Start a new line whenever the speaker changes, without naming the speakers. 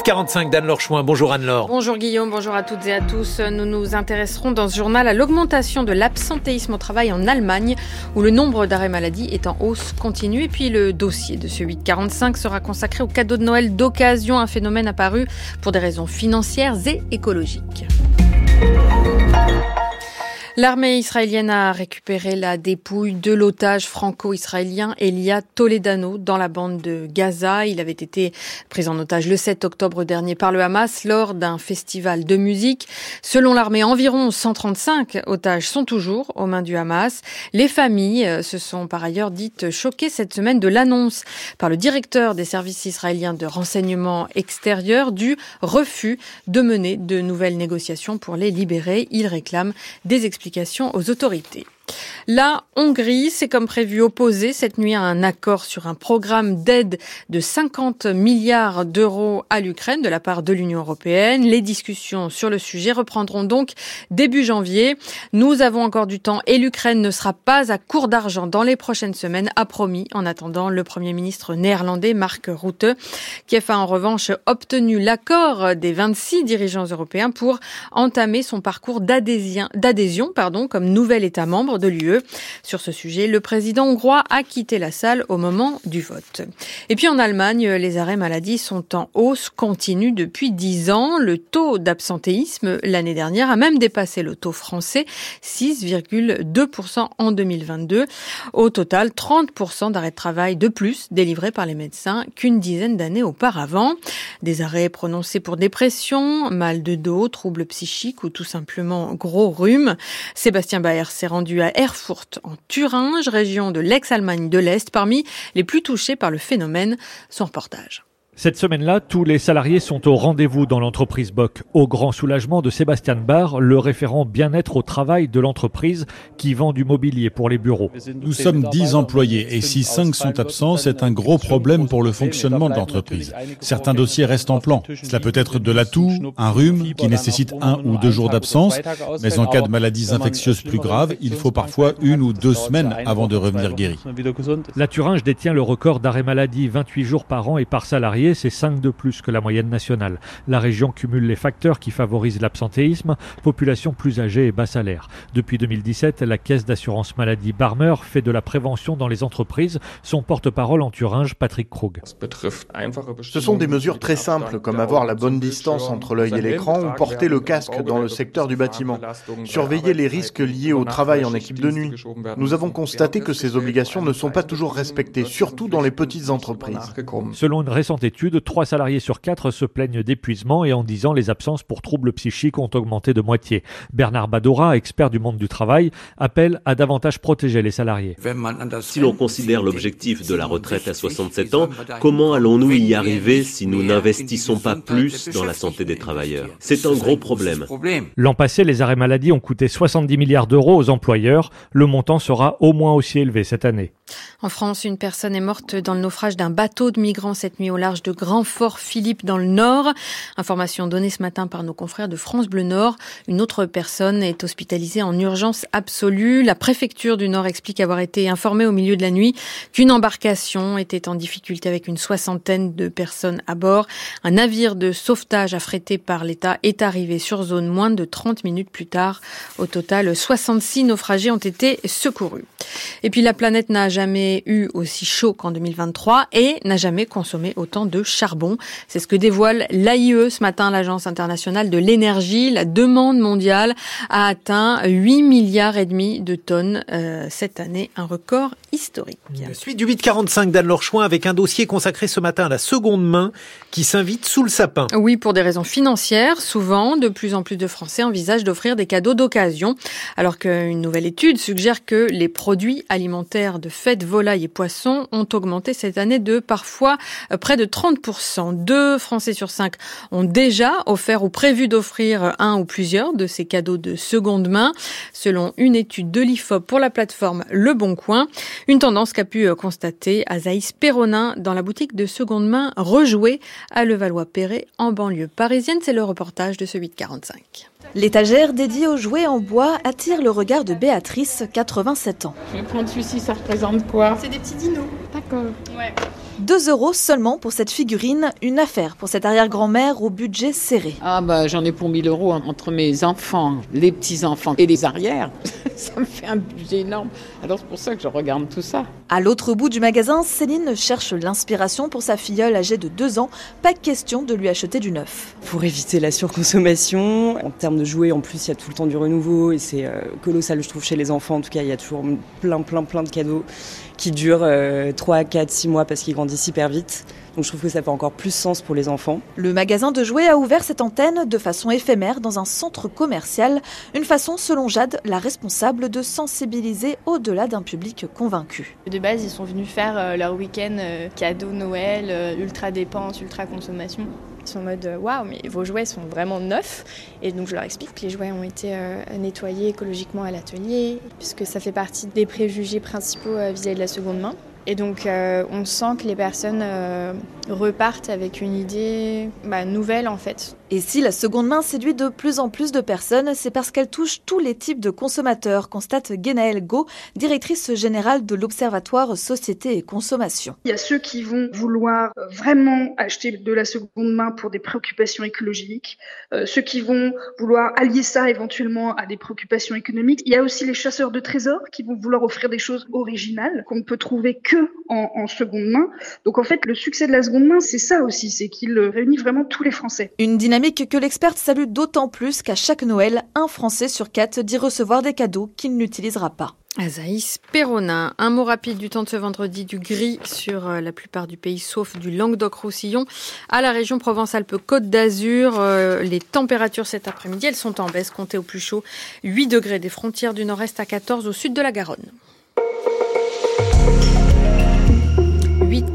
8h45 d'Anne-Laure Chouin. Bonjour Anne-Laure.
Bonjour Guillaume, bonjour à toutes et à tous. Nous nous intéresserons dans ce journal à l'augmentation de l'absentéisme au travail en Allemagne, où le nombre d'arrêts maladie est en hausse continue. Et puis le dossier de ce 845 sera consacré au cadeau de Noël d'occasion, un phénomène apparu pour des raisons financières et écologiques. L'armée israélienne a récupéré la dépouille de l'otage franco-israélien Elia Toledano dans la bande de Gaza. Il avait été pris en otage le 7 octobre dernier par le Hamas lors d'un festival de musique. Selon l'armée, environ 135 otages sont toujours aux mains du Hamas. Les familles euh, se sont par ailleurs dites choquées cette semaine de l'annonce par le directeur des services israéliens de renseignement extérieur du refus de mener de nouvelles négociations pour les libérer. Il réclame des explications aux autorités. La Hongrie s'est comme prévu opposée cette nuit à un accord sur un programme d'aide de 50 milliards d'euros à l'Ukraine de la part de l'Union européenne. Les discussions sur le sujet reprendront donc début janvier. Nous avons encore du temps et l'Ukraine ne sera pas à court d'argent dans les prochaines semaines, a promis en attendant le Premier ministre néerlandais Mark Rutte. Kiev a en revanche obtenu l'accord des 26 dirigeants européens pour entamer son parcours d'adhésion comme nouvel État membre de l'UE. Sur ce sujet, le président hongrois a quitté la salle au moment du vote. Et puis en Allemagne, les arrêts maladie sont en hausse continue depuis 10 ans. Le taux d'absentéisme l'année dernière a même dépassé le taux français, 6,2% en 2022. Au total, 30% d'arrêts de travail de plus délivrés par les médecins qu'une dizaine d'années auparavant. Des arrêts prononcés pour dépression, mal de dos, troubles psychiques ou tout simplement gros rhume. Sébastien Baer s'est rendu à Erfurt, en Thuringe, région de l'ex-Allemagne de l'Est, parmi les plus touchés par le phénomène. Son reportage.
Cette semaine-là, tous les salariés sont au rendez-vous dans l'entreprise Bock, au grand soulagement de Sébastien Barr, le référent bien-être au travail de l'entreprise qui vend du mobilier pour les bureaux.
Nous sommes 10 employés et si 5 sont absents, c'est un gros problème pour le fonctionnement de l'entreprise. Certains dossiers restent en plan. Cela peut être de l'atout, un rhume qui nécessite un ou deux jours d'absence, mais en cas de maladies infectieuses plus graves, il faut parfois une ou deux semaines avant de revenir guéri.
La Thuringe détient le record d'arrêt maladie 28 jours par an et par salarié c'est 5 de plus que la moyenne nationale. La région cumule les facteurs qui favorisent l'absentéisme, population plus âgée et bas salaire. Depuis 2017, la caisse d'assurance maladie Barmer fait de la prévention dans les entreprises. Son porte-parole en Thuringe, Patrick Krug.
Ce sont des mesures très simples, comme avoir la bonne distance entre l'œil et l'écran ou porter le casque dans le secteur du bâtiment. Surveiller les risques liés au travail en équipe de nuit. Nous avons constaté que ces obligations ne sont pas toujours respectées, surtout dans les petites entreprises.
Selon une récente étude, de 3 salariés sur 4 se plaignent d'épuisement et en 10 ans, les absences pour troubles psychiques ont augmenté de moitié. Bernard Badora, expert du monde du travail, appelle à davantage protéger les salariés.
Si l'on considère l'objectif de la retraite à 67 ans, comment allons-nous y arriver si nous n'investissons pas plus dans la santé des travailleurs? C'est un gros problème.
L'an passé, les arrêts maladie ont coûté 70 milliards d'euros aux employeurs. Le montant sera au moins aussi élevé cette année.
En France, une personne est morte dans le naufrage d'un bateau de migrants cette nuit au large de Grand Fort Philippe dans le Nord. Information donnée ce matin par nos confrères de France Bleu Nord. Une autre personne est hospitalisée en urgence absolue. La préfecture du Nord explique avoir été informée au milieu de la nuit qu'une embarcation était en difficulté avec une soixantaine de personnes à bord. Un navire de sauvetage affrété par l'État est arrivé sur zone moins de 30 minutes plus tard. Au total, 66 naufragés ont été secourus. Et puis la planète n'a eu aussi chaud qu'en 2023 et n'a jamais consommé autant de charbon. C'est ce que dévoile l'AIE ce matin, l'Agence internationale de l'énergie. La demande mondiale a atteint 8 milliards et demi de tonnes euh, cette année, un record historique.
suite du 845 d'Anne-Laure Chouin avec un dossier consacré ce matin à la seconde main qui s'invite sous le sapin.
Oui, pour des raisons financières, souvent, de plus en plus de Français envisagent d'offrir des cadeaux d'occasion, alors qu'une nouvelle étude suggère que les produits alimentaires de fêtes, volailles et poissons ont augmenté cette année de parfois euh, près de 30%. Deux Français sur cinq ont déjà offert ou prévu d'offrir un ou plusieurs de ces cadeaux de seconde main, selon une étude de l'IFOP pour la plateforme Le Bon Coin. Une tendance qu'a pu constater Azaïs Perronin dans la boutique de seconde main Rejouée à Levallois-Perret en banlieue parisienne. C'est le reportage de ce 845.
L'étagère dédiée aux jouets en bois attire le regard de Béatrice, 87 ans.
Je vais prendre celui-ci, ça représente quoi
C'est des petits dinos.
D'accord.
Ouais.
2 euros seulement pour cette figurine, une affaire pour cette arrière-grand-mère au budget serré.
Ah bah j'en ai pour 1000 euros entre mes enfants, les petits-enfants et les arrières. ça me fait un budget énorme. Alors c'est pour ça que je regarde tout ça.
À l'autre bout du magasin, Céline cherche l'inspiration pour sa filleule âgée de 2 ans. Pas question de lui acheter du neuf.
Pour éviter la surconsommation, en termes de jouets, en plus il y a tout le temps du renouveau et c'est euh, colossal je trouve chez les enfants. En tout cas il y a toujours plein plein plein de cadeaux qui durent 3, 4, 6 mois parce qu'ils grandissent hyper vite. Donc je trouve que ça fait encore plus sens pour les enfants.
Le magasin de jouets a ouvert cette antenne de façon éphémère dans un centre commercial. Une façon, selon Jade, la responsable, de sensibiliser au-delà d'un public convaincu.
De base, ils sont venus faire euh, leur week-end euh, cadeau Noël, euh, ultra dépense, ultra consommation. Ils sont en mode waouh, mais vos jouets sont vraiment neufs. Et donc je leur explique que les jouets ont été nettoyés écologiquement à l'atelier, puisque ça fait partie des préjugés principaux vis-à-vis de la seconde main. Et donc euh, on sent que les personnes euh, repartent avec une idée bah, nouvelle en fait.
Et si la seconde main séduit de plus en plus de personnes, c'est parce qu'elle touche tous les types de consommateurs, constate Genaëlle Go, directrice générale de l'Observatoire Société et Consommation.
Il y a ceux qui vont vouloir euh, vraiment acheter de la seconde main pour des préoccupations écologiques, euh, ceux qui vont vouloir allier ça éventuellement à des préoccupations économiques. Il y a aussi les chasseurs de trésors qui vont vouloir offrir des choses originales qu'on ne peut trouver que en, en seconde main. Donc en fait, le succès de la seconde main, c'est ça aussi, c'est qu'il réunit vraiment tous les Français.
Une dynamique que l'experte salue d'autant plus qu'à chaque Noël, un Français sur quatre dit recevoir des cadeaux qu'il n'utilisera pas.
Azaïs Perronin, un mot rapide du temps de ce vendredi, du gris sur euh, la plupart du pays, sauf du Languedoc-Roussillon. À la région Provence-Alpes-Côte d'Azur, euh, les températures cet après-midi, elles sont en baisse, comptez au plus chaud 8 degrés des frontières du nord-est à 14 au sud de la Garonne. 8 heures